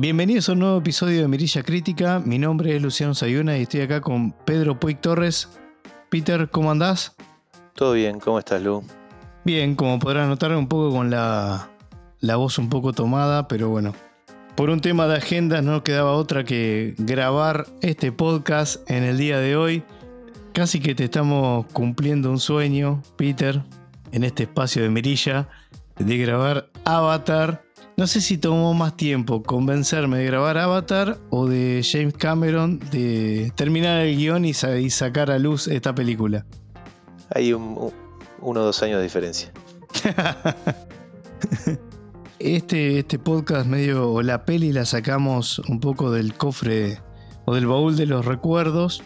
Bienvenidos a un nuevo episodio de Mirilla Crítica. Mi nombre es Luciano Sayuna y estoy acá con Pedro Puig Torres. Peter, ¿cómo andás? Todo bien, ¿cómo estás, Lu? Bien, como podrás notar, un poco con la, la voz un poco tomada, pero bueno. Por un tema de agenda no quedaba otra que grabar este podcast en el día de hoy. Casi que te estamos cumpliendo un sueño, Peter, en este espacio de Mirilla, de grabar Avatar no sé si tomó más tiempo convencerme de grabar Avatar o de James Cameron de terminar el guion y, sacar a luz esta película. Hay uno o dos años de diferencia. este, este podcast medio, o la peli la sacamos un poco del cofre o del baúl de los recuerdos.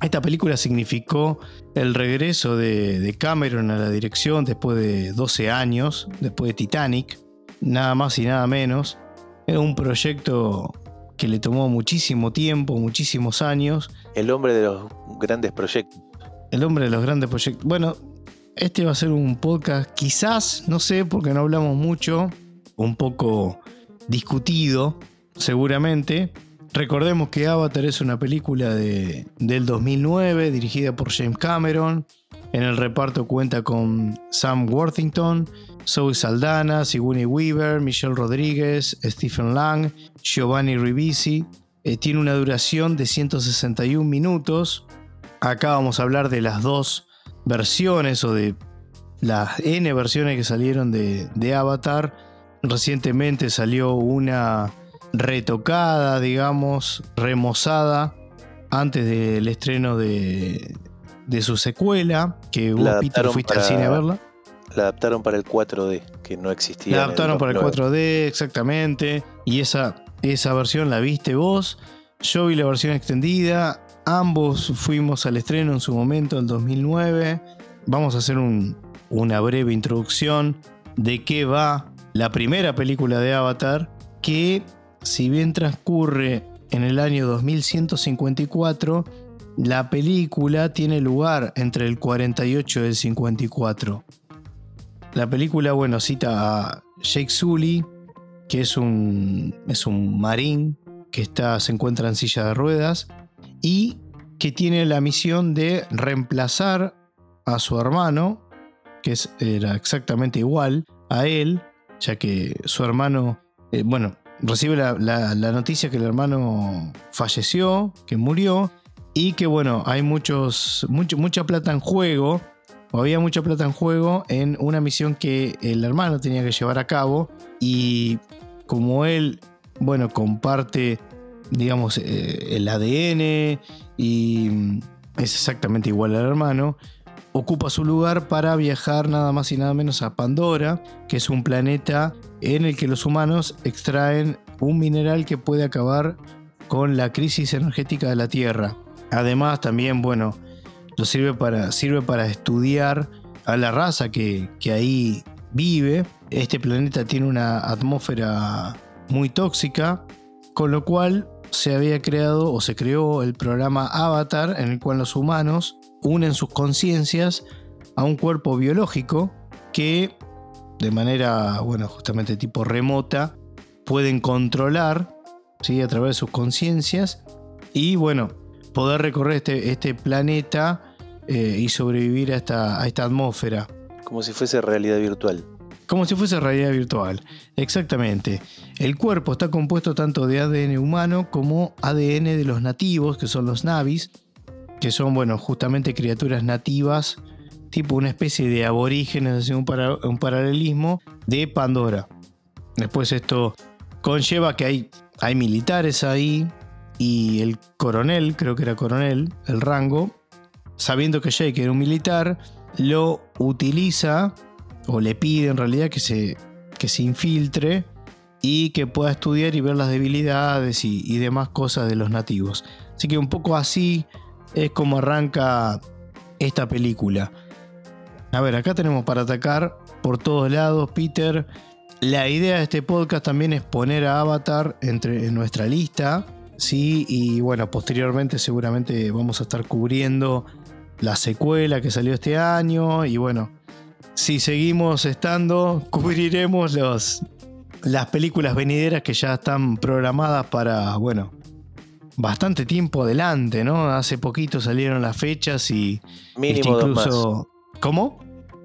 Esta película significó el regreso de, de Cameron a la dirección después de 12 años, después de Titanic nada más y nada menos. Es un proyecto que le tomó muchísimo tiempo, muchísimos años. El hombre de los grandes proyectos. El hombre de los grandes proyectos. Bueno, este va a ser un podcast quizás, no sé, porque no hablamos mucho, un poco discutido, seguramente. Recordemos que Avatar es una película de, del 2009 dirigida por James Cameron. En el reparto cuenta con Sam Worthington, Zoe Saldana, Sigourney Weaver, Michelle Rodríguez, Stephen Lang, Giovanni Ribisi. Eh, tiene una duración de 161 minutos. Acá vamos a hablar de las dos versiones o de las N versiones que salieron de, de Avatar. Recientemente salió una retocada, digamos, remozada antes del estreno de, de su secuela, que vos, Peter, fuiste al cine a verla. La adaptaron para el 4D, que no existía. La adaptaron para el 4D, exactamente. Y esa, esa versión la viste vos. Yo vi la versión extendida. Ambos fuimos al estreno en su momento, en 2009. Vamos a hacer una breve introducción de qué va la primera película de Avatar, que si bien transcurre en el año 2154, la película tiene lugar entre el 48 y el 54. La película, bueno, cita a Jake Sully, que es un, es un marín que está, se encuentra en silla de ruedas y que tiene la misión de reemplazar a su hermano, que era exactamente igual a él, ya que su hermano, eh, bueno, recibe la, noticia que el hermano falleció, que murió, y que bueno, hay muchos, mucha plata en juego había mucha plata en juego en una misión que el hermano tenía que llevar a cabo y como él, bueno, comparte, digamos, eh, el ADN y es exactamente igual al hermano, ocupa su lugar para viajar nada más y nada menos a Pandora, que es un planeta en el que los humanos extraen un mineral que puede acabar con la crisis energética de la Tierra. Además, también, bueno, sirve para, sirve para estudiar a la raza que, ahí vive. Este planeta tiene una atmósfera muy tóxica, con lo cual se había creado o se creó el programa Avatar en el cual los humanos unen sus conciencias a un cuerpo biológico que de manera, bueno, justamente tipo remota, pueden controlar ¿sí? a través de sus conciencias y bueno, poder recorrer este, este planeta eh, y sobrevivir a esta, a esta atmósfera. Como si fuese realidad virtual. Como si fuese realidad virtual, exactamente. El cuerpo está compuesto tanto de ADN humano como ADN de los nativos, que son los navis, que son, bueno, justamente criaturas nativas, tipo una especie de aborígenes, un, un paralelismo de Pandora. Después esto conlleva que hay, hay militares ahí y el coronel, creo que era coronel, el rango, sabiendo que Jake era un militar, lo utiliza o le pide en realidad que se, que se infiltre y que pueda estudiar y ver las debilidades y, demás cosas de los nativos. Así que un poco así es como arranca esta película. A ver, acá tenemos para atacar por todos lados, Peter. La idea de este podcast también es poner a Avatar entre, en nuestra lista. Sí, y bueno, posteriormente seguramente vamos a estar cubriendo la secuela que salió este año y bueno, si seguimos estando, cubriremos los, las películas venideras que ya están programadas para, bueno, bastante tiempo adelante, ¿no? Hace poquito salieron las fechas y Mínimo dos incluso... ¿Cómo?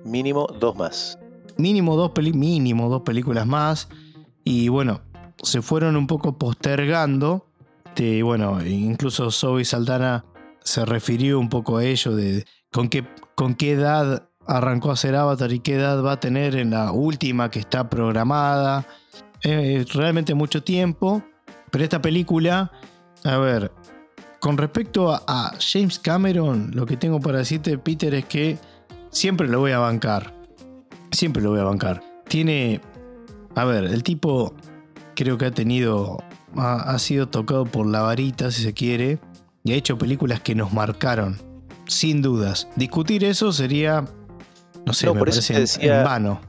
Mínimo dos más. Mínimo dos, peli mínimo dos películas más. Y bueno, se fueron un poco postergando. Y bueno, incluso Zoe Saldana se refirió un poco a ello de con qué, con qué edad arrancó a hacer Avatar y qué edad va a tener en la última que está programada. Es realmente mucho tiempo. Pero esta película, a ver, con respecto a, James Cameron, lo que tengo para decirte, Peter, es que siempre lo voy a bancar. Siempre lo voy a bancar. Tiene, a ver, el tipo creo que ha tenido, ha sido tocado por la varita, si se quiere, y ha hecho películas que nos marcaron, sin dudas. Discutir eso sería no sé, me parece decía, en vano.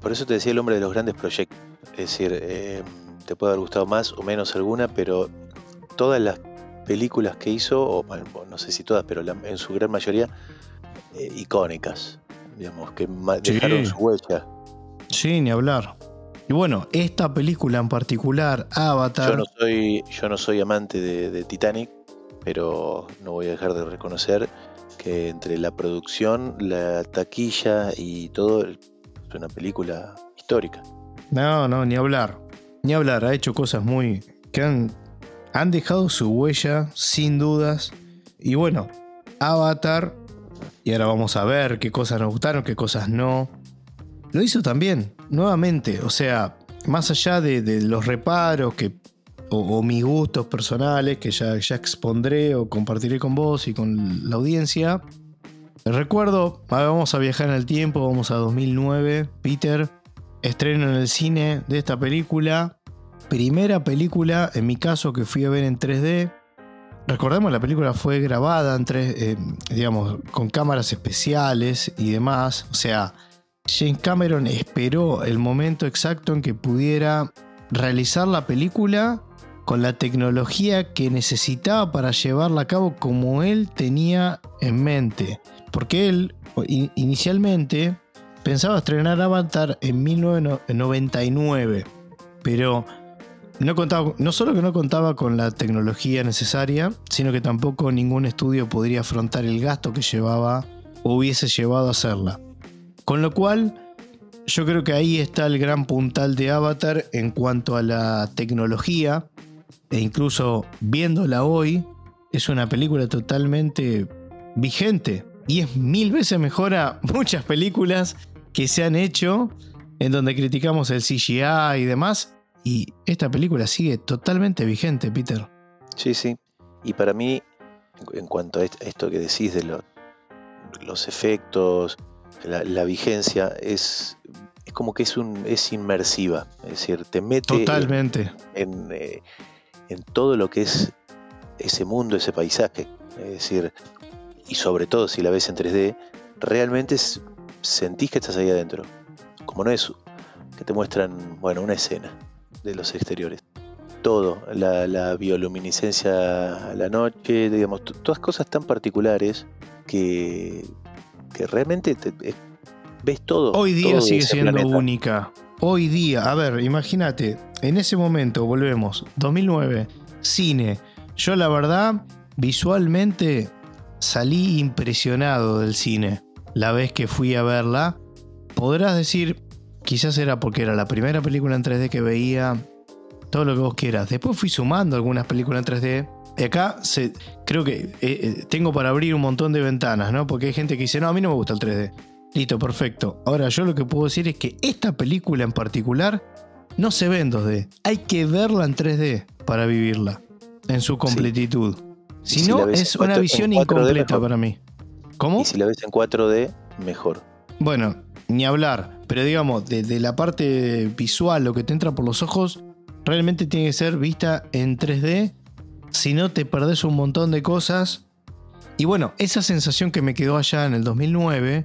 Por eso te decía el hombre de los grandes proyectos. Es decir, eh, te puede haber gustado más o menos alguna, pero todas las películas que hizo, o no sé si todas, pero en su gran mayoría, eh, icónicas, digamos, que dejaron su huella. Sí, ni hablar. Y bueno, esta película en particular, Avatar. Yo no soy, yo no soy amante de Titanic, pero no voy a dejar de reconocer que entre la producción, la taquilla y todo, es una película histórica. No, no, ni hablar. Ni hablar, ha hecho cosas muy... que han, han dejado su huella, sin dudas. Y bueno, Avatar, y ahora vamos a ver qué cosas nos gustaron, qué cosas no. Lo hizo también, nuevamente, o sea, más allá de, de los reparos que o, mis gustos personales que ya, ya expondré o compartiré con vos y con la audiencia. Recuerdo, vamos a viajar en el tiempo, vamos a 2009, Peter, estreno en el cine de esta película, primera película en mi caso que fui a ver en 3D. Recordemos, la película fue grabada en eh, digamos, con cámaras especiales y demás. O sea, James Cameron esperó el momento exacto en que pudiera realizar la película con la tecnología que necesitaba para llevarla a cabo como él tenía en mente. Porque él inicialmente pensaba estrenar Avatar en 1999, pero no, contaba, no solo que no contaba con la tecnología necesaria, sino que tampoco ningún estudio podría afrontar el gasto que llevaba o hubiese llevado a hacerla. Con lo cual, yo creo que ahí está el gran puntal de Avatar en cuanto a la tecnología, e incluso viéndola hoy, es una película totalmente vigente y es mil veces mejor a muchas películas que se han hecho en donde criticamos el CGI y demás. Y esta película sigue totalmente vigente, Peter. Sí, sí. Y para mí, en cuanto a esto que decís de los efectos, la, vigencia, es, es, como que es, un, es inmersiva. Es decir, te mete Totalmente. en, eh, en todo lo que es ese mundo, ese paisaje. Es decir, y sobre todo si la ves en 3D, realmente sentís que estás ahí adentro. Como no es que te muestran, bueno, una escena de los exteriores. Todo, la, bioluminiscencia a la noche, digamos, todas cosas tan particulares que, que realmente ves todo. Hoy día sigue siendo única. Hoy día, a ver, imagínate, en ese momento, volvemos, 2009, cine. Yo la verdad, visualmente salí impresionado del cine. La vez que fui a verla, podrás decir, quizás era porque era la primera película en 3D que veía, todo lo que vos quieras. Después fui sumando algunas películas en 3D. Y acá se, creo que eh, eh, tengo para abrir un montón de ventanas, ¿no? Porque hay gente que dice, no, a mí no me gusta el 3D. Listo, perfecto. Ahora yo lo que puedo decir es que esta película en particular no se ve en 2D. Hay que verla en 3D para vivirla en su completitud. Si, no, es una visión incompleta para mí. ¿Cómo? Y si la ves en 4D, mejor. Bueno, ni hablar. Pero digamos, desde la parte visual, lo que te entra por los ojos, realmente tiene que ser vista en 3D. Si no, te perdés un montón de cosas. Y bueno, esa sensación que me quedó allá en el 2009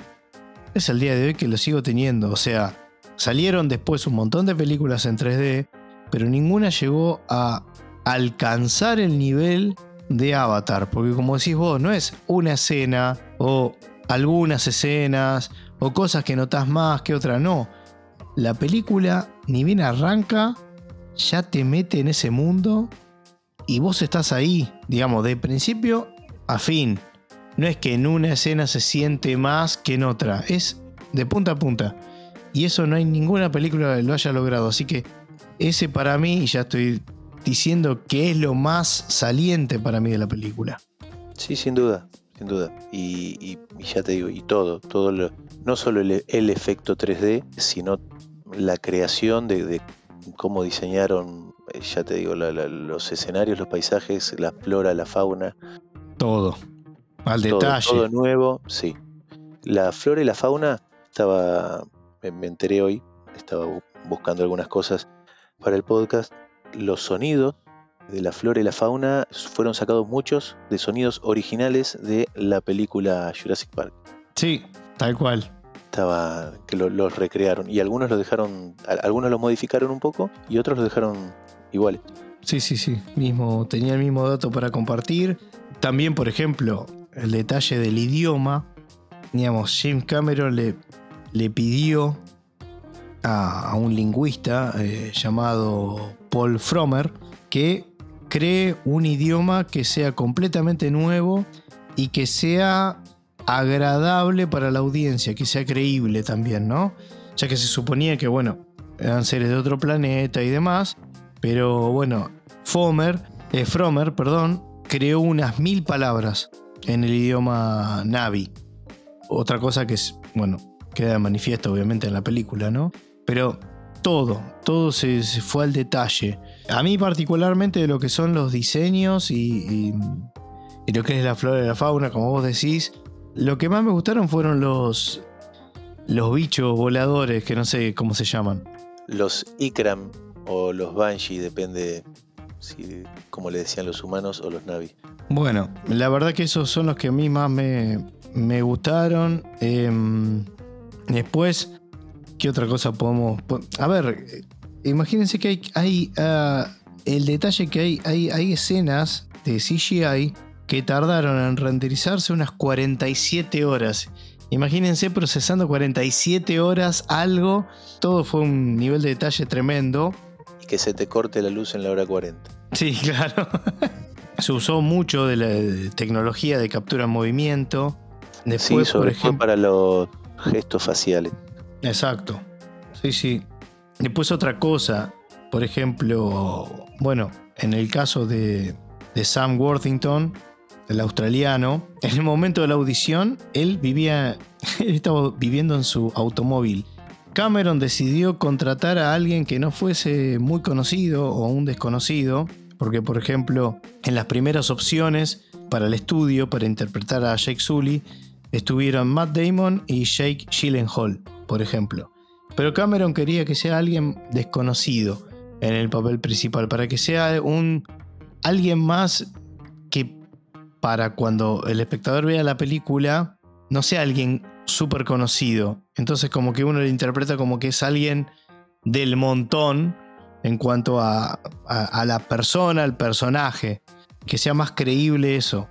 es el día de hoy que lo sigo teniendo. O sea, salieron después un montón de películas en 3D, pero ninguna llegó a alcanzar el nivel de Avatar. Porque como decís vos, no es una escena o algunas escenas o cosas que notas más que otra, no. la película ni bien arranca, ya te mete en ese mundo y vos estás ahí, digamos, de principio a fin. No es que en una escena se siente más que en otra, es de punta a punta. Y eso no hay ninguna película que lo haya logrado. Así que ese para mí, y ya estoy diciendo que es lo más saliente para mí de la película. Sí, sin duda, sin duda. Y, ya te digo, y todo, todo lo, no solo el, efecto 3D, sino la creación de, cómo diseñaron, eh, ya te digo, los escenarios, los paisajes, la flora, la fauna. Todo, al detalle. Todo nuevo, sí. La flora y la fauna, estaba, me enteré hoy, estaba buscando algunas cosas para el podcast. Los sonidos de la flora y la fauna fueron sacados muchos de sonidos originales de la película Jurassic Park. Sí, tal cual. Estaba que los recrearon y algunos los dejaron, algunos los modificaron un poco y otros los dejaron iguales. Sí, sí, sí, mismo tenía el mismo dato para compartir. También, por ejemplo, el detalle del idioma. Digamos, James Cameron le, le pidió a, un lingüista eh, llamado Paul Frommer que cree un idioma que sea completamente nuevo y que sea agradable para la audiencia, que sea creíble también, ¿no? Ya que se suponía que, bueno, eran seres de otro planeta y demás, pero bueno, Fomer, eh, Fromer, perdón, creó unas mil palabras en el idioma Navi. Otra cosa que es, bueno, queda manifiesto obviamente en la película, ¿no? Pero todo, todo se, fue al detalle. A mí particularmente de lo que son los diseños y, lo que es la flora y la fauna, como vos decís, lo que más me gustaron fueron los, los bichos voladores, que no sé cómo se llaman. Los Ikram o los Banshee, depende si, como le decían los humanos o los Navi. Bueno, la verdad que esos son los que a mí más me, me gustaron. Em, después, ¿qué otra cosa podemos.? A ver, imagínense que hay, hay ah, el detalle que hay, hay, hay escenas de CGI que tardaron en renderizarse unas 47 horas. Imagínense procesando 47 horas algo. Todo fue un nivel de detalle tremendo. Que se te corte la luz en la hora 40. Sí, claro. se usó mucho de la tecnología de captura en movimiento. Después, sí, sobre todo para los gestos faciales. Exacto. Sí, sí. Después otra cosa, por ejemplo, bueno, en el caso de, Sam Worthington, el australiano, en el momento de la audición, él vivía, él estaba viviendo en su automóvil. Cameron decidió contratar a alguien que no fuese muy conocido o un desconocido, porque por ejemplo, en las primeras opciones para el estudio, para interpretar a Jake Sully, estuvieron Matt Damon y Jake Gyllenhaal por ejemplo. Pero Cameron quería que sea alguien desconocido en el papel principal, para que sea un alguien más que para cuando el espectador vea la película no sea alguien súper conocido. Entonces como que uno le interpreta como que es alguien del montón en cuanto a, a la persona, al personaje, que sea más creíble eso.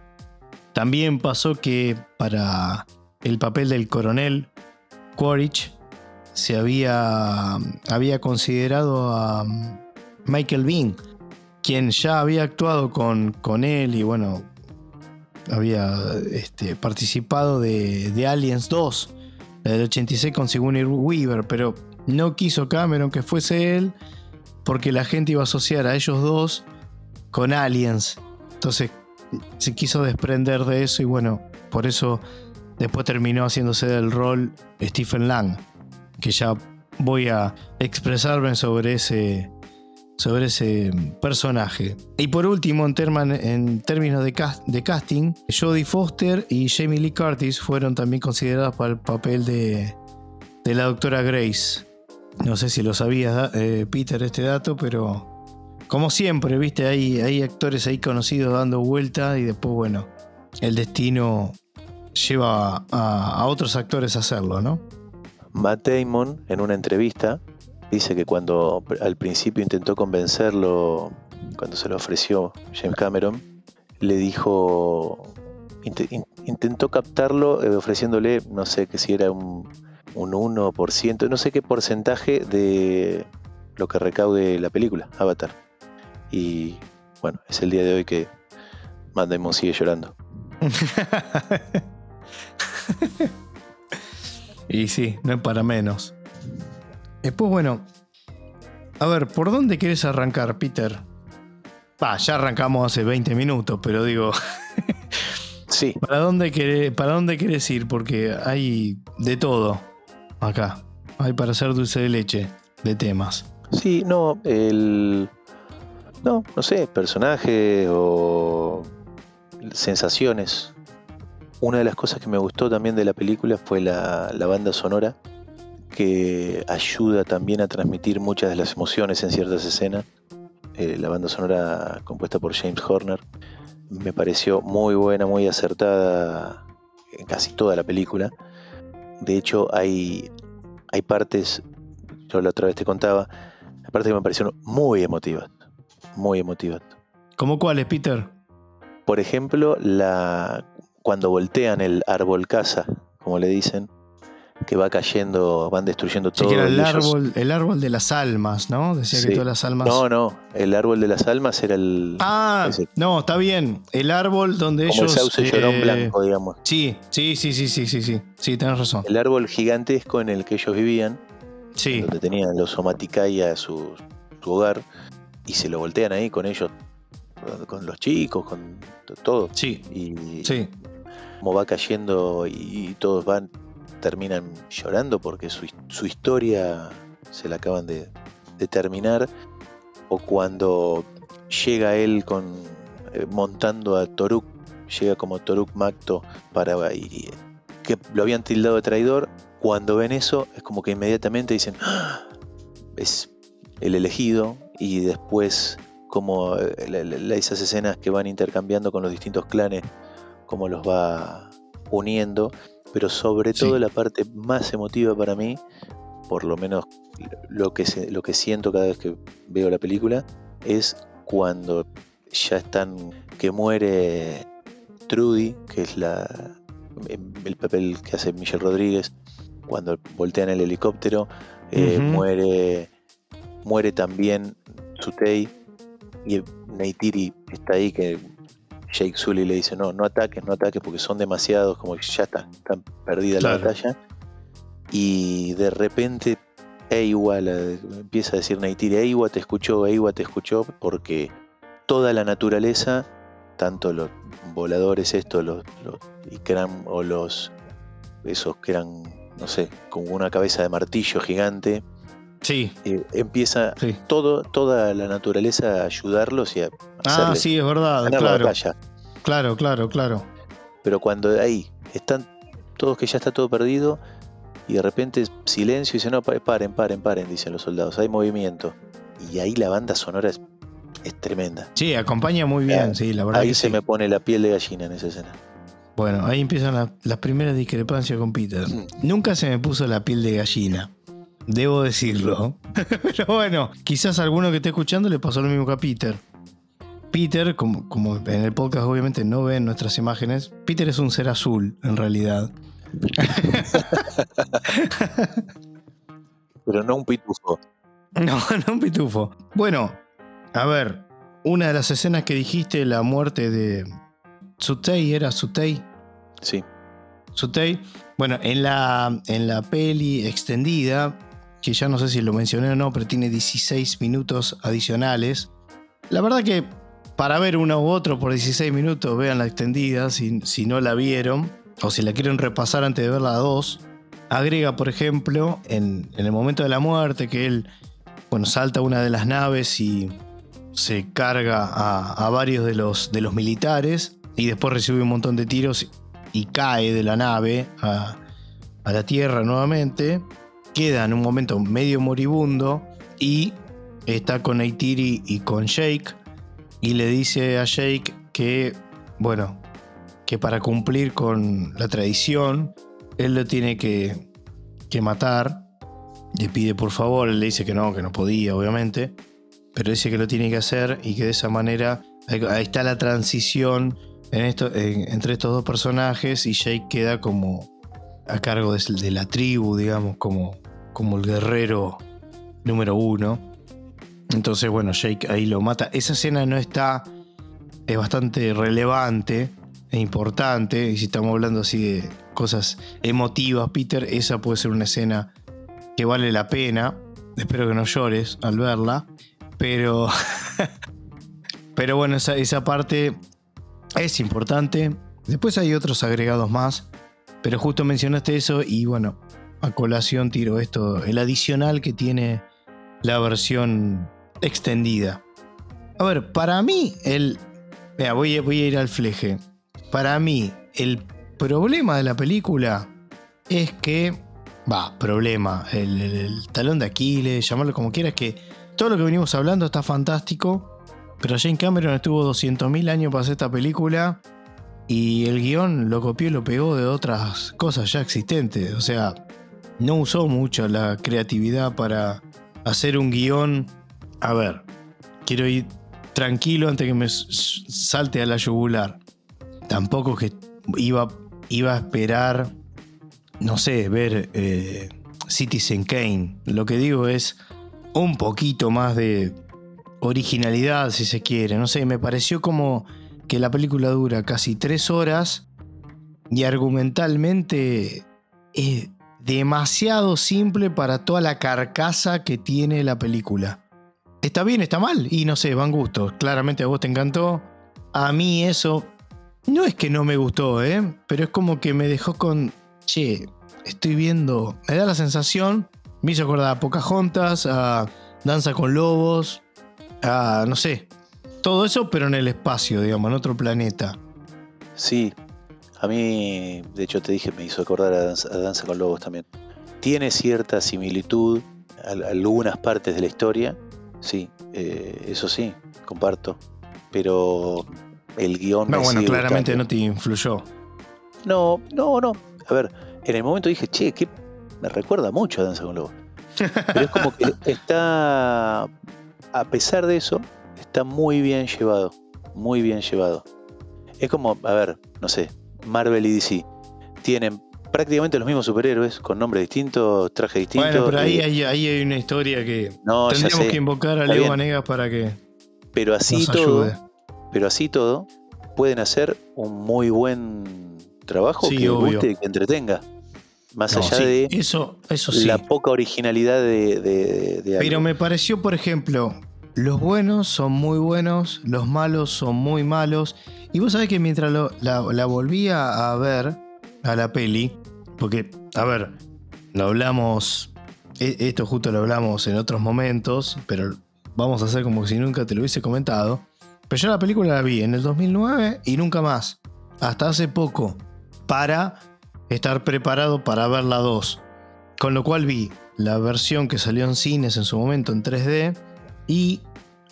También pasó que para el papel del coronel Quaritch se había, había considerado a Michael Bean, quien ya había actuado con, con él y bueno, había este, participado de, Aliens 2, la del 86 con Sigourney Weaver, pero no quiso Cameron que fuese él porque la gente iba a asociar a ellos dos con Aliens. Entonces se quiso desprender de eso y bueno, por eso Después terminó haciéndose del rol Stephen Lang, que ya voy a expresarme sobre ese, sobre ese personaje. Y por último, en, términos de, casting, Jodie Foster y Jamie Lee Curtis fueron también consideradas para el papel de, de la doctora Grace. No sé si lo sabías, eh, Peter, este dato, pero como siempre, viste, hay, hay actores ahí conocidos dando vuelta y después, bueno, el destino lleva a, otros actores a hacerlo, ¿no? Matt Damon, en una entrevista, dice que cuando al principio intentó convencerlo, cuando se lo ofreció James Cameron, le dijo, intentó captarlo eh, ofreciéndole, no sé, que si era un, un 1%, no sé qué porcentaje de lo que recaude la película, Avatar. Y bueno, es el día de hoy que Matt Damon sigue llorando. y sí, no es para menos. Después, bueno, a ver, ¿por dónde quieres arrancar, Peter? Ah, ya arrancamos hace 20 minutos, pero digo. sí. ¿Para dónde, querés, ¿Para dónde querés ir? Porque hay de todo acá. Hay para hacer dulce de leche de temas. Sí, no, el. No, no sé, personaje o sensaciones. Una de las cosas que me gustó también de la película fue la, banda sonora, que ayuda también a transmitir muchas de las emociones en ciertas escenas. Eh, la banda sonora compuesta por James Horner me pareció muy buena, muy acertada en casi toda la película. De hecho, hay, hay partes, yo la otra vez te contaba, hay partes que me parecieron muy emotivas, muy emotivas. ¿Cómo cuáles, Peter? Por ejemplo, la, cuando voltean el árbol casa, como le dicen, que va cayendo, van destruyendo todo. era el árbol, el árbol de las almas, ¿no? Decía que todas las almas. No, no, el árbol de las almas era el. Ah, no, está bien. El árbol donde Como ellos. El sauce llorón eh, blanco, digamos. Sí, sí, sí, sí, sí, sí, sí. Sí, tenés razón. El árbol gigantesco en el que ellos vivían. Sí. Donde tenían los Somaticaya su, su hogar. Y se lo voltean ahí con ellos, con los chicos, con todo. Sí. Y, sí como va cayendo y, todos van, terminan llorando porque su, historia se la acaban de, terminar, o cuando llega él con eh, montando a Toruk, llega como Toruk Macto para y, que lo habían tildado de traidor, cuando ven eso es como que inmediatamente dicen ¡Ah! es el elegido y después como eh, esas escenas que van intercambiando con los distintos clanes cómo los va uniendo, pero sobre todo la parte más emotiva para mí, por lo menos lo que, lo que siento cada vez que veo la película, es cuando ya están, que muere Trudy, que es la el papel que hace Michelle Rodríguez, cuando voltean el helicóptero, eh, muere, muere también Sutei y Neytiri está ahí que Jake Sully le dice, no, no ataques, no ataques porque son demasiados, como que ya está, están perdida la batalla. Y de repente Eiwa empieza a decir Neytiri, Eiwa te escuchó, Eiwa te escuchó, porque toda la naturaleza, tanto los voladores estos, los, los Ikram o los esos que eran, no sé, con una cabeza de martillo gigante, Sí. Eh, empieza Todo, toda la naturaleza a ayudarlos y a Ah, sí, es verdad, claro. Claro, claro, claro. Pero cuando ahí están todos que ya está todo perdido y de repente silencio y dicen, no, paren, paren, paren, dicen los soldados, hay movimiento. Y ahí la banda sonora es, tremenda. Sí, acompaña muy bien, sí, la verdad. Ahí se me pone la piel de gallina en esa escena. Bueno, ahí empiezan las primeras discrepancias con Peter. Mm. Nunca se me puso la piel de gallina. Debo decirlo. Pero bueno, quizás a alguno que esté escuchando le pasó lo mismo que a Peter. Peter, como, como en el podcast obviamente no ven nuestras imágenes, Peter es un ser azul en realidad. Pero no un pitufo. No, no un pitufo. Bueno, a ver, una de las escenas que dijiste, la muerte de Sutei, ¿era Sutei? Sí. Sutei. Bueno, en la, en la peli extendida que ya no sé si lo mencioné o no, pero tiene 16 minutos adicionales. La verdad que para ver uno u otro por 16 minutos, vean la extendida si, si no la vieron, o si la quieren repasar antes de ver la 2. Agrega, por ejemplo, en, el momento de la muerte, que él bueno, salta una de las naves y se carga a, varios de los, de los militares y después recibe un montón de tiros y cae de la nave a, a la tierra nuevamente queda en un momento medio moribundo y está con Aitiri y con Jake y le dice a Jake que, bueno, que para cumplir con la tradición, él lo tiene que, que matar. Le pide por favor, él le dice que no, que no podía, obviamente, pero dice que lo tiene que hacer y que de esa manera ahí está la transición en esto, entre estos dos personajes y Jake queda como a cargo de, de la tribu, digamos, como, como el guerrero número uno. Entonces, bueno, Jake ahí lo mata. Esa escena no está. Es bastante relevante e importante. Y si estamos hablando así de cosas emotivas, Peter, esa puede ser una escena que vale la pena. Espero que no llores al verla. Pero. pero bueno, esa, esa parte es importante. Después hay otros agregados más. Pero justo mencionaste eso y bueno, colación tiro esto, el adicional que tiene la versión extendida. A ver, para mí, el. Mira, voy, a, voy a ir al fleje. Para mí, el problema de la película es que. Va, problema. El, talón de Aquiles, llamarlo como quieras, que todo lo que venimos hablando está fantástico. Pero Jane Cameron estuvo 200.000 años para hacer esta película. Y el guion lo copió y lo pegó de otras cosas ya existentes. O sea, no usó mucho la creatividad para hacer un guion. A ver, quiero ir tranquilo antes que me salte a la yugular. Tampoco que iba, iba a esperar, no sé, ver eh, Citizen Kane. Lo que digo es un poquito más de originalidad, si se quiere. No sé, me pareció como que la película dura casi tres horas y argumentalmente es demasiado simple para toda la carcasa que tiene la película. ¿Está bien, está mal? Y no sé, van gustos. Claramente a vos te encantó. A mí eso no es que no me gustó, ¿eh? Pero es como que me dejó con... Che, estoy viendo... Me da la sensación... Me hizo acordar a Pocahontas, a Danza con Lobos, a... no sé. Todo eso, pero en el espacio, digamos, en otro planeta. Sí, a mí, de hecho te dije, me hizo acordar a Danza, con Lobos también. Tiene cierta similitud a algunas partes de la historia, Sí, eh, eso sí, comparto. Pero el guion. No, bueno, claramente no te influyó. No, no, no. A ver, en el momento dije, che, que me recuerda mucho a Danza con Lobos. Pero es como que está, a pesar de eso, está muy bien llevado. Muy bien llevado. Es como, a ver, no sé, Marvel y DC tienen prácticamente los mismos superhéroes, con nombres distintos, trajes distintos. Bueno, pero ahí, hay, hay una historia que tendríamos que invocar a Leo Vanegas para que. Pero así todo. Pero así todo, pueden hacer un muy buen trabajo que guste y que entretenga. Más allá de eso, eso la poca originalidad de, Pero me pareció, por ejemplo, los buenos son muy buenos, los malos son muy malos. Y vos sabés que mientras la, la volvía a ver, a la peli, porque, a ver, lo hablamos, e, esto justo lo hablamos en otros momentos, pero vamos a hacer como si nunca te lo hubiese comentado. Pero yo la película la vi en el 2009 y nunca más, hasta hace poco, para estar preparado para ver la 2. Con lo cual vi la versión que salió en cines en su momento en 3D y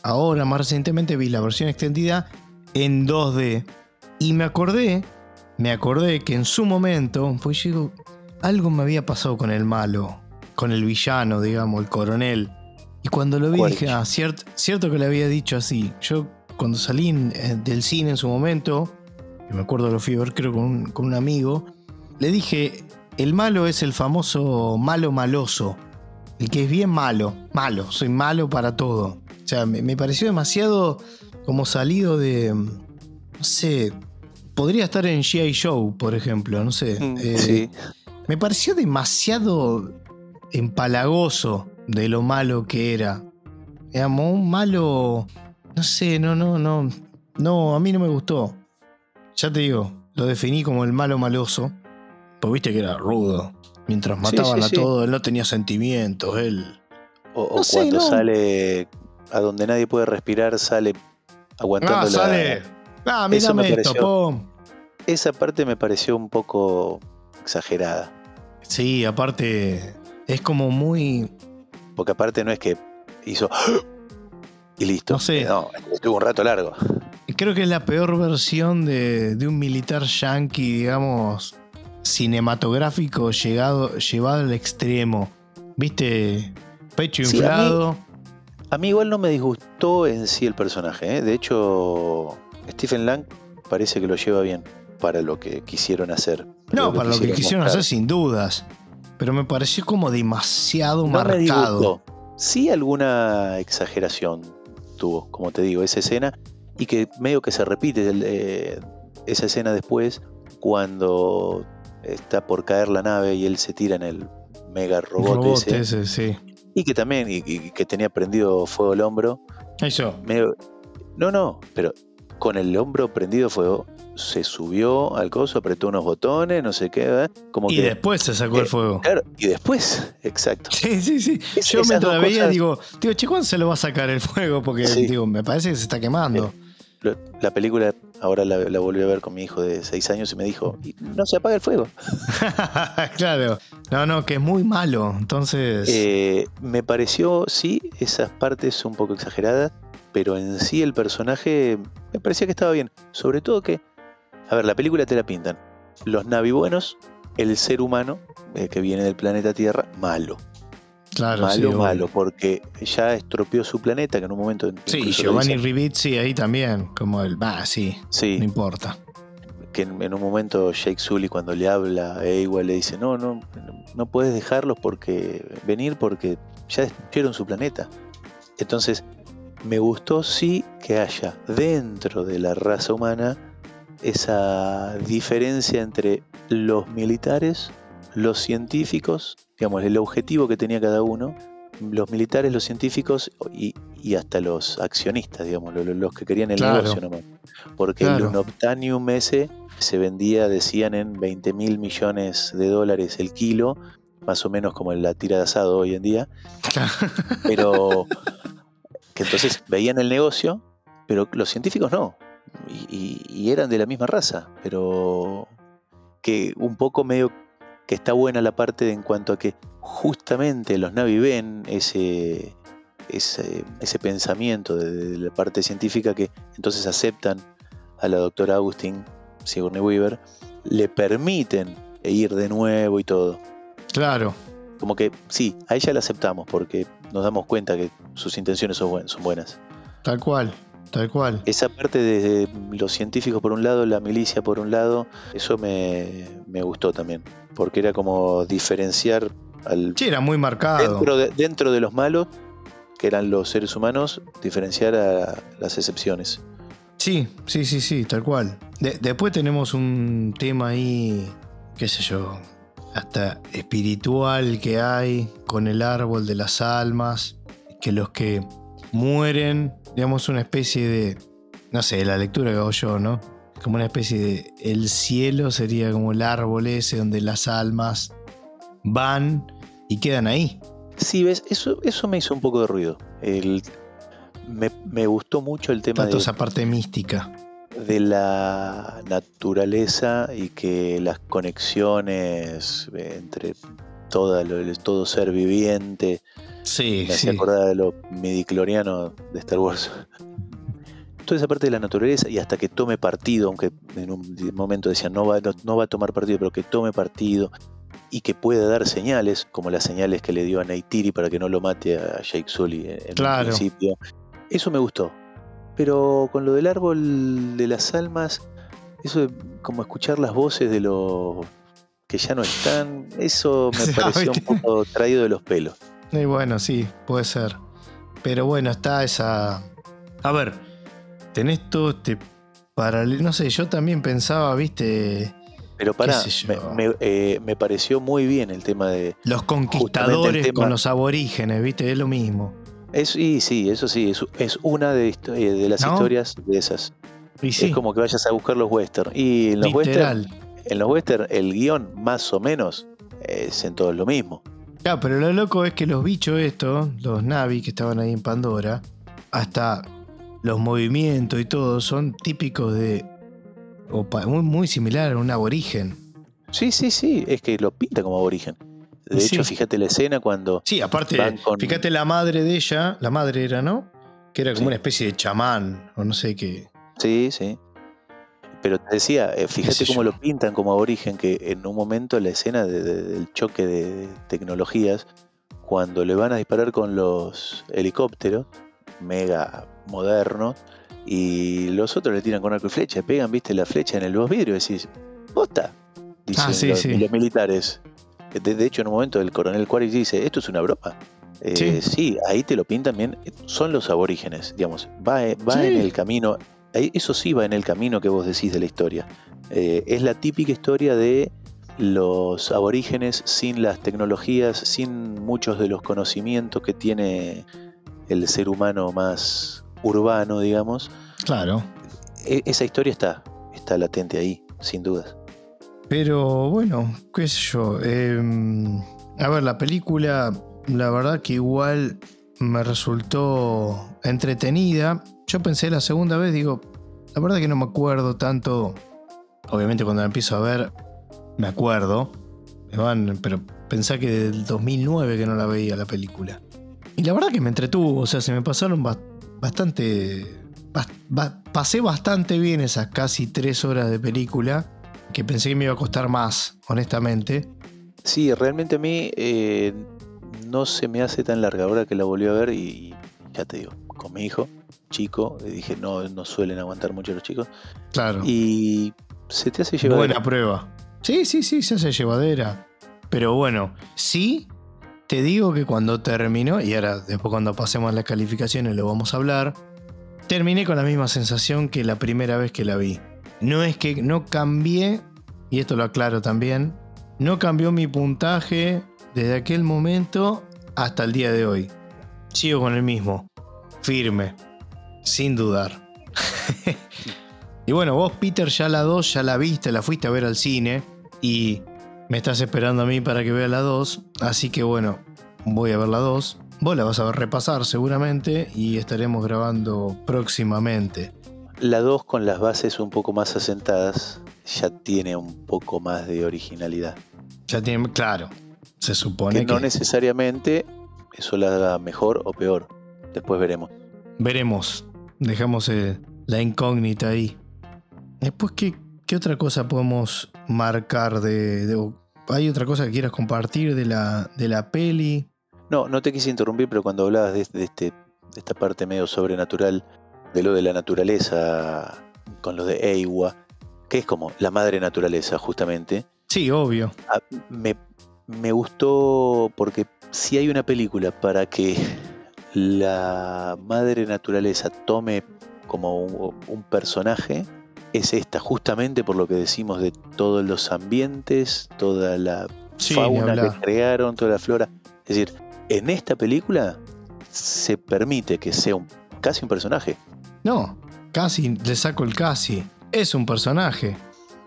ahora más recientemente vi la versión extendida en 2D. Y me acordé me acordé que en su momento, pues yo algo me había pasado con el malo, con el villano, digamos, el coronel. Y cuando lo vi dije, ah, cierto que le había dicho así. Yo cuando salí eh, del cine en su momento, me acuerdo lo fui a ver creo con un, con un amigo, le dije, el malo es el famoso malo maloso. El que es bien malo, malo, soy malo para todo. O sea, me, me pareció demasiado como salido de, no sé, podría estar en G.I. Show, por ejemplo, no sé. Mm, eh, me pareció demasiado empalagoso de lo malo que era. Digamos, un malo. No sé, no, no, no. No, a mí no me gustó. Ya te digo, lo definí como el malo maloso. Pues viste que era rudo. Mientras mataban a todos, él no tenía sentimientos, él. O, cuando sale a donde nadie puede respirar, sale aguantando ah, sale Ah, mírame esto, Esa parte me pareció un poco exagerada. Sí, aparte es como muy... Porque aparte no es que hizo... Y listo. No sé. No, estuvo un rato largo. Creo que es la peor versión de, un militar yankee, digamos, cinematográfico llegado, llevado al extremo. ¿Viste? Pecho inflado. A, mí, igual no me disgustó en sí el personaje. ¿eh? De hecho, Stephen Lang parece que lo lleva bien. para lo que quisieron hacer. No, para lo que quisieron hacer sin dudas. Pero me pareció como demasiado No marcado. Sí, alguna exageración tuvo, como te digo, esa escena. Y que medio que se repite el, eh, esa escena después, cuando está por caer la nave y él se tira en el mega robot, Robot ese. ese, sí. Y que también, y, y que tenía prendido fuego el hombro. Eso. medio- No, no, pero con el hombro prendido fuego, se subió al coso, apretó unos botones, no sé qué, ¿verdad? Como Y que. después se sacó el eh, fuego. Claro, y después, exacto. Sí, sí, sí. Es- Yo la veía cosas- digo, digo, che, ¿cuándo se lo va a sacar el fuego? Porque Sí. digo, me parece que se está quemando. Lo- La película, ahora la, la volví a ver con mi hijo de 6 años y me dijo, "Y no se apaga el fuego. claro. No, no, que es muy malo. Entonces. Eh, me pareció, sí, esas partes un poco exageradas, pero en sí el personaje me parecía que estaba bien. Sobre todo que, a ver, la película te la pintan. Los Navi buenos, el ser humano eh, que viene del planeta Tierra, malo. Claro, malo, sí, malo, porque ya estropeó su planeta, que en un momento... Sí, Giovanni. Ribizzi ahí también. Como el. Va, sí, Sí, no importa. que en, en un momento Jake Sully cuando le habla a igual le dice, no, no, no puedes dejarlos porque venir porque ya destruyeron su planeta. Entonces, me gustó sí que haya dentro de la raza humana esa diferencia entre los militares, los científicos, digamos, el objetivo que tenía cada uno, los militares, los científicos y, y hasta los accionistas, digamos, lo- lo- los, que querían el Claro. negocio nomás. Porque Claro. el unobtainium ese se vendía, decían, en 20 mil millones de dólares el kilo, más o menos como en la tira de asado hoy en día, pero que entonces veían el negocio, pero los científicos no, y, y- y eran de la misma raza, pero que un poco medio que está buena la parte de en cuanto a que justamente los Navi ven ese, ese, ese pensamiento de, de la parte científica que entonces aceptan a la doctora Agustín Sigourney Weaver, le permiten ir de nuevo y todo. Claro. Como que sí, a ella la aceptamos porque nos damos cuenta que sus intenciones son, buen- son buenas. Tal cual. Tal cual. Esa parte de los científicos por un lado, la milicia por un lado, eso me, me gustó también. Porque era como diferenciar al Sí, era muy marcado. dentro de, dentro de los malos, que eran los seres humanos, diferenciar a las excepciones. Sí, sí, sí, sí, tal cual. De- después tenemos un tema ahí, qué sé yo, hasta espiritual que hay con el árbol de las almas, que los que mueren, digamos, una especie de, no sé, la lectura que hago yo, ¿no? Como una especie de, el cielo sería como el árbol ese donde las almas van y quedan ahí. Sí, ves, eso, eso me hizo un poco de ruido. El, me, me gustó mucho el tema Tanto de, esa parte mística. de la naturaleza y que las conexiones entre toda todo ser viviente Sí, me hacía sí. acordar de lo midicloriano de Star Wars. Toda esa parte de la naturaleza y hasta que tome partido, aunque en un momento decían no va, no, no va a tomar partido, pero que tome partido y que pueda dar señales, como las señales que le dio a Neytiri para que no lo mate a Jake Sully en un Claro. principio. Eso me gustó. Pero con lo del árbol de las almas, eso de como escuchar las voces de los que ya no están, eso me pareció un poco traído de los pelos. Y bueno, sí, puede ser. Pero bueno, está esa. A ver, tenés todo este paralelo. No sé, yo también pensaba, viste, Pero me, me, eh, me pareció muy bien el tema de... los conquistadores tema- con los aborígenes, viste, es lo mismo. Es, y sí, eso sí, es, es una de, eh, de las ¿No? historias de esas. Y sí, Es como que vayas a buscar los western. Y en los western, literal. en los western el guion más o menos es en todos lo mismo. Claro, pero lo loco es que los bichos estos, los Navi que estaban ahí en Pandora, hasta los movimientos y todo son típicos de. O muy, muy similar a un aborigen. Sí, sí, sí, es que lo pinta como aborigen. De Sí. hecho, fíjate la escena cuando... Sí, aparte, con- fíjate la madre de ella, la madre era, ¿no? Que era como Sí. una especie de chamán, o no sé qué. Sí, sí. Pero te decía, eh, fíjate cómo yo? lo pintan como aborigen, que en un momento la escena de- de- del choque de tecnologías, cuando le van a disparar con los helicópteros, mega modernos, y los otros le tiran con arco y flecha, pegan, viste, la flecha en el dos vidrios y decís, ¡posta! Dicen Ah, sí, los, sí. los militares. De, de hecho, en un momento el coronel Quaritch dice, esto es una broma. Eh, Sí. sí. ahí te lo pintan bien. Son los aborígenes, digamos. Va, va en el camino, eso sí va en el camino que vos decís de la historia. Eh, es la típica historia de los aborígenes sin las tecnologías, sin muchos de los conocimientos que tiene el ser humano más urbano, digamos. Claro. E- esa historia está, está latente ahí, sin dudas. Pero bueno, qué sé yo. eh, a ver, la película, la verdad que igual me resultó entretenida. Yo pensé la segunda vez, digo, la verdad que no me acuerdo tanto. Obviamente cuando la empiezo a ver, me acuerdo. Me van, pero pensé que del 2009 que no la veía la película. Y la verdad que me entretuvo, o sea, se me pasaron ba- bastante... bas- ba- pasé bastante bien esas casi tres horas de película que pensé que me iba a costar más, honestamente. Sí, realmente a mí eh, no se me hace tan larga ahora que la volví a ver y, y ya te digo, con mi hijo, chico, dije, no, no suelen aguantar mucho los chicos. Claro. Y se te hace llevar. Buena prueba. Sí, sí, sí, se hace llevadera. Pero bueno, sí, te digo que cuando terminó, y ahora después cuando pasemos las calificaciones lo vamos a hablar, terminé con la misma sensación que la primera vez que la vi. No es que no cambié, y esto lo aclaro también, no cambió mi puntaje desde aquel momento hasta el día de hoy. Sigo con el mismo, firme, sin dudar. y bueno, vos Peter ya la 2 ya la viste, la fuiste a ver al cine y me estás esperando a mí para que vea la 2, así que bueno, voy a ver la 2. Vos la vas a repasar seguramente y estaremos grabando próximamente. La 2 con las bases un poco más asentadas ya tiene un poco más de originalidad. Ya tiene, claro, se supone Que que, no necesariamente eso la haga mejor o peor. Después veremos. veremos. Dejamos eh, la incógnita ahí. Después, ¿qué, qué otra cosa podemos marcar de, de- ¿Hay otra cosa que quieras compartir de la, de la peli? No, no te quise interrumpir, pero cuando hablabas de, de este, de esta parte medio sobrenatural, de lo de la naturaleza, con lo de Eiwa, que es como la madre naturaleza, justamente, Sí, obvio. a- me, me gustó porque si hay una película para que la madre naturaleza tome como un, un personaje, es esta, justamente por lo que decimos de todos los ambientes, toda la Sí, fauna que crearon, toda la flora. Es decir, en esta película se permite que sea un, casi un personaje. No, casi, le saco el casi. Es un personaje.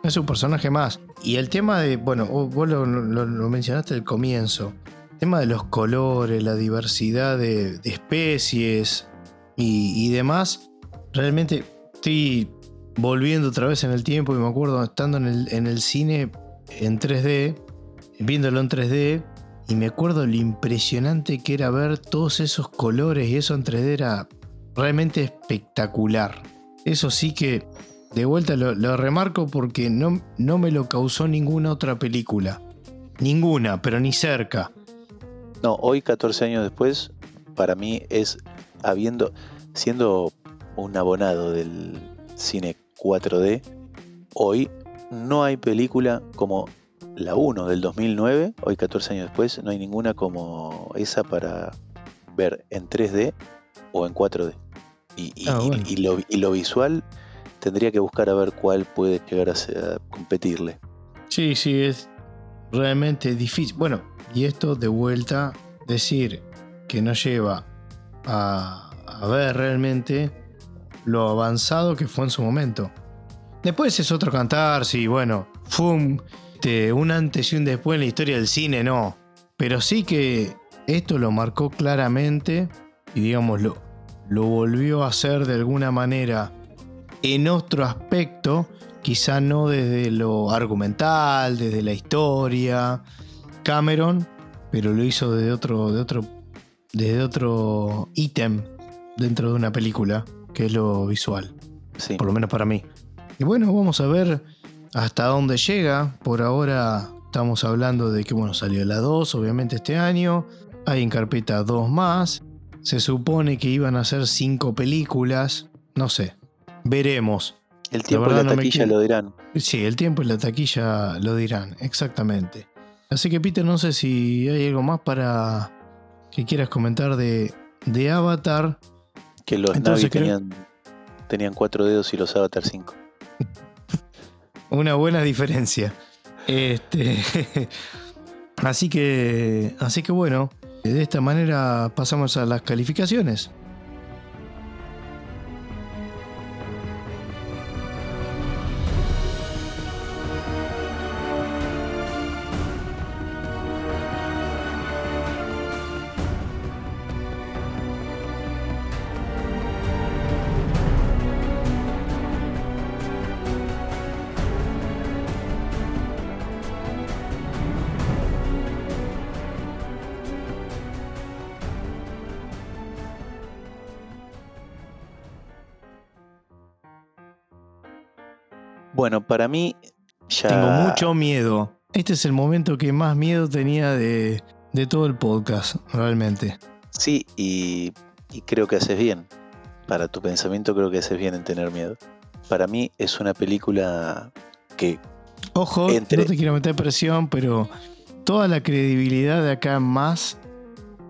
Es un personaje más. Y el tema de, bueno, vos vos lo, lo- lo mencionaste al comienzo. El tema de los colores, la diversidad de, de especies y, y demás. Realmente estoy volviendo otra vez en el tiempo y me acuerdo estando en el, en el cine en 3D, viéndolo en 3D, y me acuerdo lo impresionante que era ver todos esos colores y eso en 3D era realmente espectacular. Eso sí que de vuelta lo, lo remarco porque no, no me lo causó ninguna otra película. Ninguna, pero ni cerca. No, hoy 14 años después, para mí es habiendo siendo un abonado del cine 4D, hoy no hay película como la 1 del 2009, hoy 14 años después, no hay ninguna como esa para ver en 3D o en 4D. Y, y- Ah, y- bueno. y lo, y lo visual tendría que buscar a ver cuál puede llegar a, ser- a competirle. Sí, sí, es realmente difícil. Bueno, y esto de vuelta, decir que no lleva a, a ver realmente lo avanzado que fue en su momento. Después es otro cantar, sí, bueno, fue un, un antes y un después en la historia del cine, no. Pero sí que esto lo marcó claramente y digamos lo, lo volvió a hacer de alguna manera en otro aspecto, quizá no desde lo argumental, desde la historia, Cameron, pero lo hizo desde otro, de otro, desde otro ítem dentro de una película, que es lo visual, Sí. por lo menos para mí. Y bueno, vamos a ver hasta dónde llega. Por ahora estamos hablando de que bueno, salió la 2, obviamente este año. Hay en carpeta dos más. Se supone que iban a ser cinco películas. No sé. Veremos. El tiempo y la taquilla lo dirán. Sí, el tiempo y la taquilla lo dirán, exactamente. Así que Peter, no sé si hay algo más para que quieras comentar de, de Avatar. Que los Navi tenían, tenían cuatro dedos y los Avatar cinco. Una buena diferencia. Este, así que, así que bueno, de esta manera pasamos a las calificaciones. Ya... Tengo mucho miedo. Este es el momento que más miedo tenía de, todo el podcast, realmente. Sí, y, creo que haces bien. Para tu pensamiento creo que haces bien en tener miedo. Para mí es una película que... Ojo, no te quiero meter presión, pero toda la credibilidad de acá más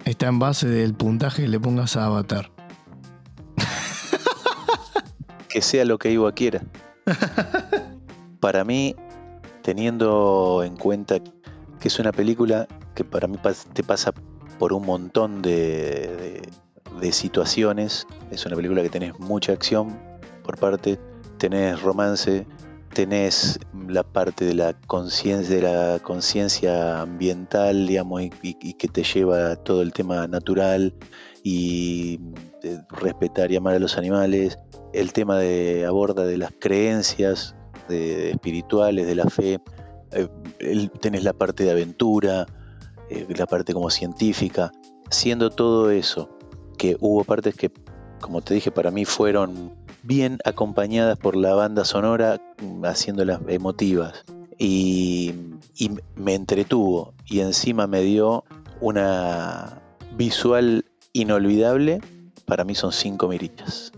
está en base del puntaje que le pongas a Avatar. que sea lo que Ivo quiera. para mí, teniendo en cuenta que es una película que para mí te pasa por un montón de, situaciones, es una película que tenés mucha acción por parte, tenés romance, tenés la parte de la conciencia de la conciencia ambiental, digamos, y, que te lleva todo el tema natural y respetar y amar a los animales, el tema de aborda de las creencias de, espirituales, de la fe, eh, tenés la parte de aventura, eh, la parte como científica, siendo todo eso, que hubo partes que, como te dije, para mí fueron bien acompañadas por la banda sonora, haciéndolas emotivas. Y, y me entretuvo y encima me dio una visual inolvidable, para mí son cinco mirillas.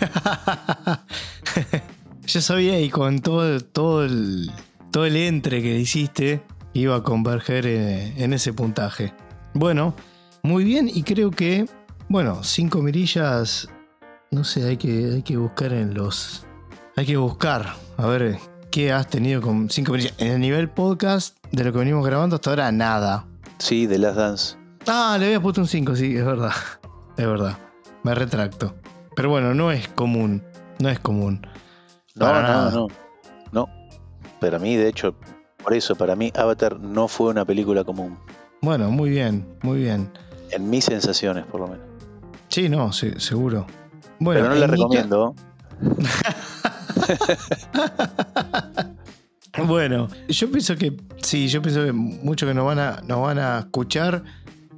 Yo sabía y con todo, todo, el, todo el entre que hiciste iba a converger en, ese puntaje. Bueno, muy bien y creo que, bueno, cinco mirillas, no sé, hay que, hay que buscar en los... Hay que buscar, a ver, ¿qué has tenido con cinco mirillas? En el nivel podcast de lo que venimos grabando hasta ahora, nada. Sí, de las Dance. Ah, le había puesto un 5, sí, es verdad. Es verdad. Me retracto. Pero bueno, no es común. No es común. No, no, no. No. Para mí, de hecho, por eso, para mí, Avatar no fue una película común. Bueno, muy bien, muy bien. En mis sensaciones, por lo menos. Sí, no, sí, seguro. Bueno, Pero no la recomiendo. bueno, yo pienso que sí, yo pienso que muchos que nos van a, nos van a escuchar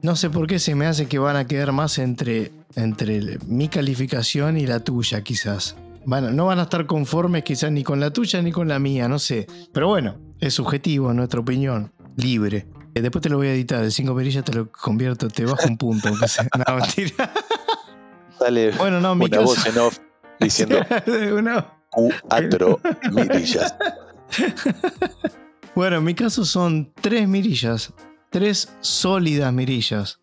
no sé por qué se me hace que van a quedar más entre, entre mi calificación y la tuya, quizás. No van a estar conformes quizás ni con la tuya ni con la mía, no sé. Pero bueno, es subjetivo, nuestra opinión, libre. Eh, después te lo voy a editar, el 5 perillas te lo convierto, te bajo un punto. No, mentira. Dale bueno, no, mi una voz en off diciendo cuatro mirillas. Bueno, en mi caso son tres mirillas tres sólidas mirillas.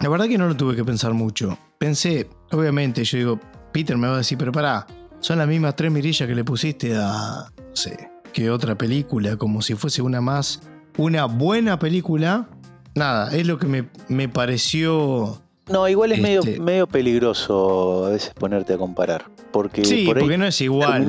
La verdad que no lo tuve que pensar mucho. Pensé, obviamente, yo digo, Peter me va a decir, pero pará, son las mismas tres mirillas que le pusiste a, no sé, que otra película, como si fuese una más, una buena película. Nada, es lo que me, pareció... No, igual es medio, este medio peligroso a veces ponerte a comparar. Porque sí, porque no es igual.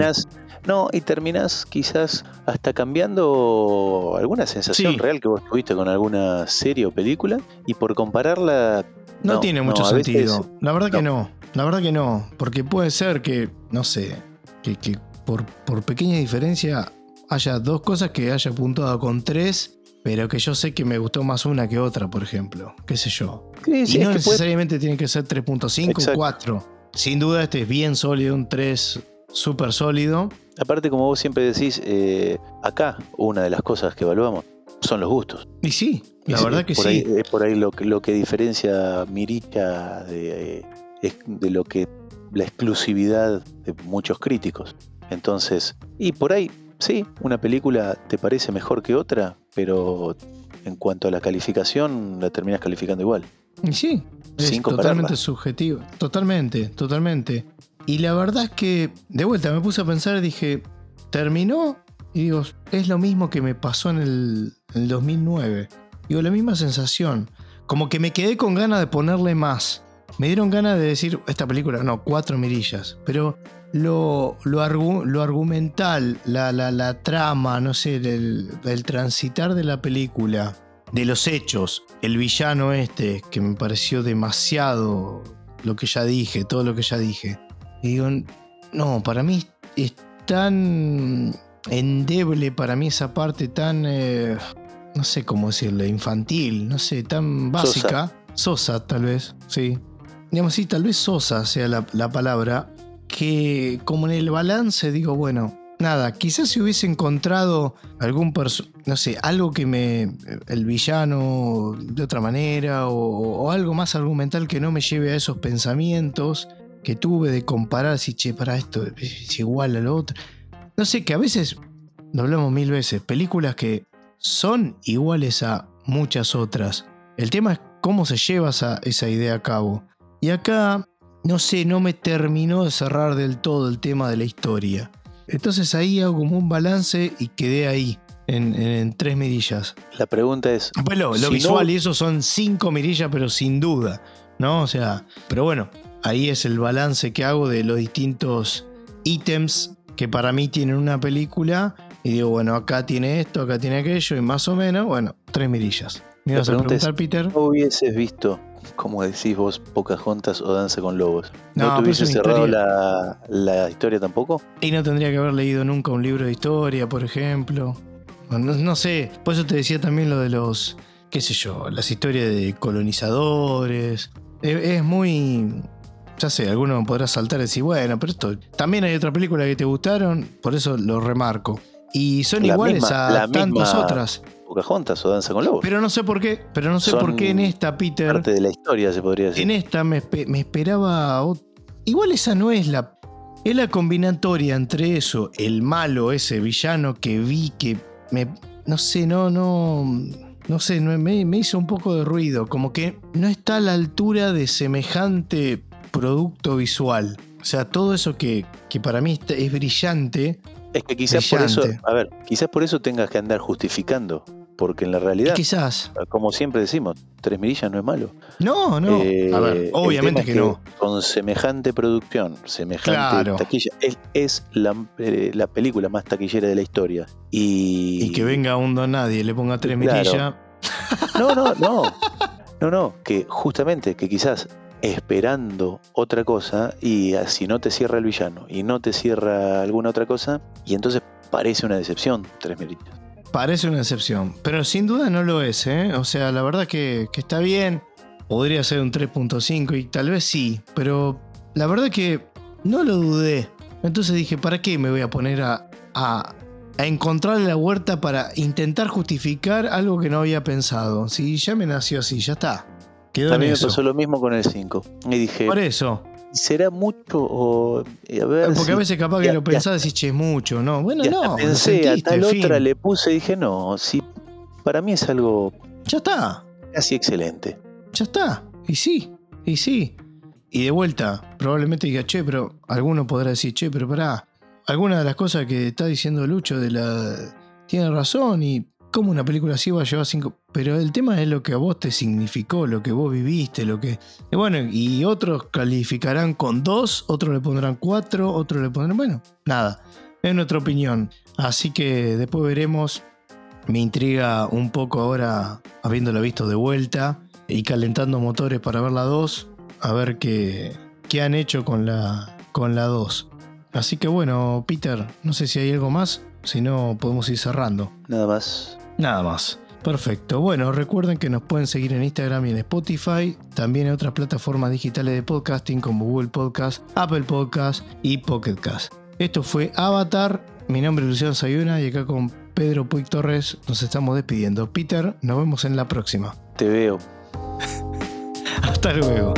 No, y terminás quizás hasta cambiando alguna sensación real que vos tuviste con alguna serie o película y por compararla... No, tiene mucho sentido. la verdad que no. La verdad que no. Porque puede ser que, no sé, que, por, por pequeña diferencia haya dos cosas que haya apuntado con tres pero que yo sé que me gustó más una que otra, por ejemplo. ¿Qué sé yo? y no necesariamente tiene que ser 3.5 o 4. Sin duda este es bien sólido, un 3 súper sólido. Aparte, como vos siempre decís, eh, acá una de las cosas que evaluamos son los gustos. Y sí, la verdad que sí. es por ahí lo, lo que diferencia Mirita de, de lo que la exclusividad de muchos críticos. Entonces, y por ahí, sí, una película te parece mejor que otra, pero en cuanto a la calificación, la terminas calificando igual. Y sí, es totalmente subjetivo. Totalmente, totalmente. Y la verdad es que, de vuelta, me puse a pensar y dije, ¿terminó? Y digo, es lo mismo que me pasó en el, en el 2009. Digo, la misma sensación. Como que me quedé con ganas de ponerle más. Me dieron ganas de decir, esta película, no, cuatro mirillas. Pero lo, lo, argumental, la, la, trama, no sé, el, transitar de la película, de los hechos, el villano este, que me pareció demasiado lo que ya dije, todo lo que ya dije. Y digo, no, para mí es tan endeble, para mí esa parte tan, eh, no sé cómo decirle, infantil, no sé, tan básica. Sosa, tal vez, sí. Digamos, sí, tal vez sosa sea la, la palabra que como en el balance digo, bueno, nada, quizás si hubiese encontrado algún no sé, algo que me el villano de otra manera o, algo más argumental que no me lleve a esos pensamientos que tuve de comparar si che, para esto es igual a lo otro. No sé, que a veces lo hablamos mil veces, películas que son iguales a muchas otras. El tema es cómo se lleva esa idea a cabo. Y acá no sé, no me terminó de cerrar del todo el tema de la historia. Entonces ahí hago como un balance y quedé ahí, en, tres mirillas. La pregunta es... Bueno, lo visual y eso son cinco mirillas, pero sin duda, ¿no? O sea, pero bueno, ahí es el balance que hago de los distintos ítems que para mí tienen una película. Y digo, bueno, acá tiene esto, acá tiene aquello, y más o menos, bueno, tres mirillas. ¿Me ibas a preguntar, Peter? ¿No hubieses visto como decís vos, Pocahontas o Danza con Lobos. ¿No, ¿No te cerrado la, historia tampoco? Y no tendría que haber leído nunca un libro de historia, por ejemplo. No, sé, por eso te decía también lo de los, qué sé yo, las historias de colonizadores. Es, muy... Ya sé, alguno podrá saltar y decir, bueno, pero esto... También hay otra película que te gustaron, por eso lo remarco. Y son iguales a tantas otras. Pocahontas o Danza con Lobos. Pero no sé por qué, pero no sé por qué en esta, Peter. Parte de la historia, se podría decir. En esta me, esperaba. Igual esa no es la. Es la combinatoria entre eso, el malo, ese villano que vi que me. No sé, no, no. No sé, me, me hizo un poco de ruido. Como que no está a la altura de semejante producto visual. O sea, todo eso que, que para mí es brillante. Es que quizás por eso, a ver, quizás por eso tengas que andar justificando porque en la realidad, quizás, como siempre decimos, tres mirillas no es malo. No, no. a ver, eh, obviamente que, no. Con semejante producción, semejante taquilla, es, eh, la, película más taquillera de la historia. Y, y que venga un don nadie, le ponga tres mirillas. No, no, no. No, no, que justamente que quizás esperando otra cosa y si no te cierra el villano y no te cierra alguna otra cosa y entonces parece una decepción tres mirillas. Parece una excepción, pero sin duda no lo es, ¿eh? O sea, la verdad que, está bien. Podría ser un 3.5 y tal vez sí, pero la verdad que no lo dudé. Entonces dije, ¿para qué me voy a poner a, a, encontrar la huerta para intentar justificar algo que no había pensado? Si ya me nació así, ya está. Quedó También me pasó lo mismo con el 5. Y dije. Por eso. Será mucho o a ver porque a veces capaz que lo pensás y decís che es mucho no bueno no pensé a tal otra le puse y dije no si para mí es algo ya está. casi excelente ya está. Y sí y sí. Y de vuelta probablemente diga che pero alguno podrá decir che pero pará alguna de las cosas que está diciendo Lucho de la tiene razón y cómo una película así va a llevar cinco. Pero el tema es lo que a vos te significó, lo que vos viviste, lo que. Y bueno, y otros calificarán con dos, otros le pondrán cuatro, otros le pondrán. Bueno, nada. Es nuestra opinión. Así que después veremos. Me intriga un poco ahora, habiéndola visto de vuelta y calentando motores para ver la 2, a ver qué, qué han hecho con la, con la 2. Así que bueno, Peter, no sé si hay algo más, si no podemos ir cerrando. Nada más. Nada más. Perfecto. Bueno, recuerden que nos pueden seguir en Instagram y en Spotify, también en otras plataformas digitales de podcasting como Google Podcast, Apple Podcast y Pocket Cast. Esto fue Avatar. Mi nombre es Luciano Sayuna y acá con Pedro Puig Torres nos estamos despidiendo. Peter, nos vemos en la próxima. Te veo. Hasta luego.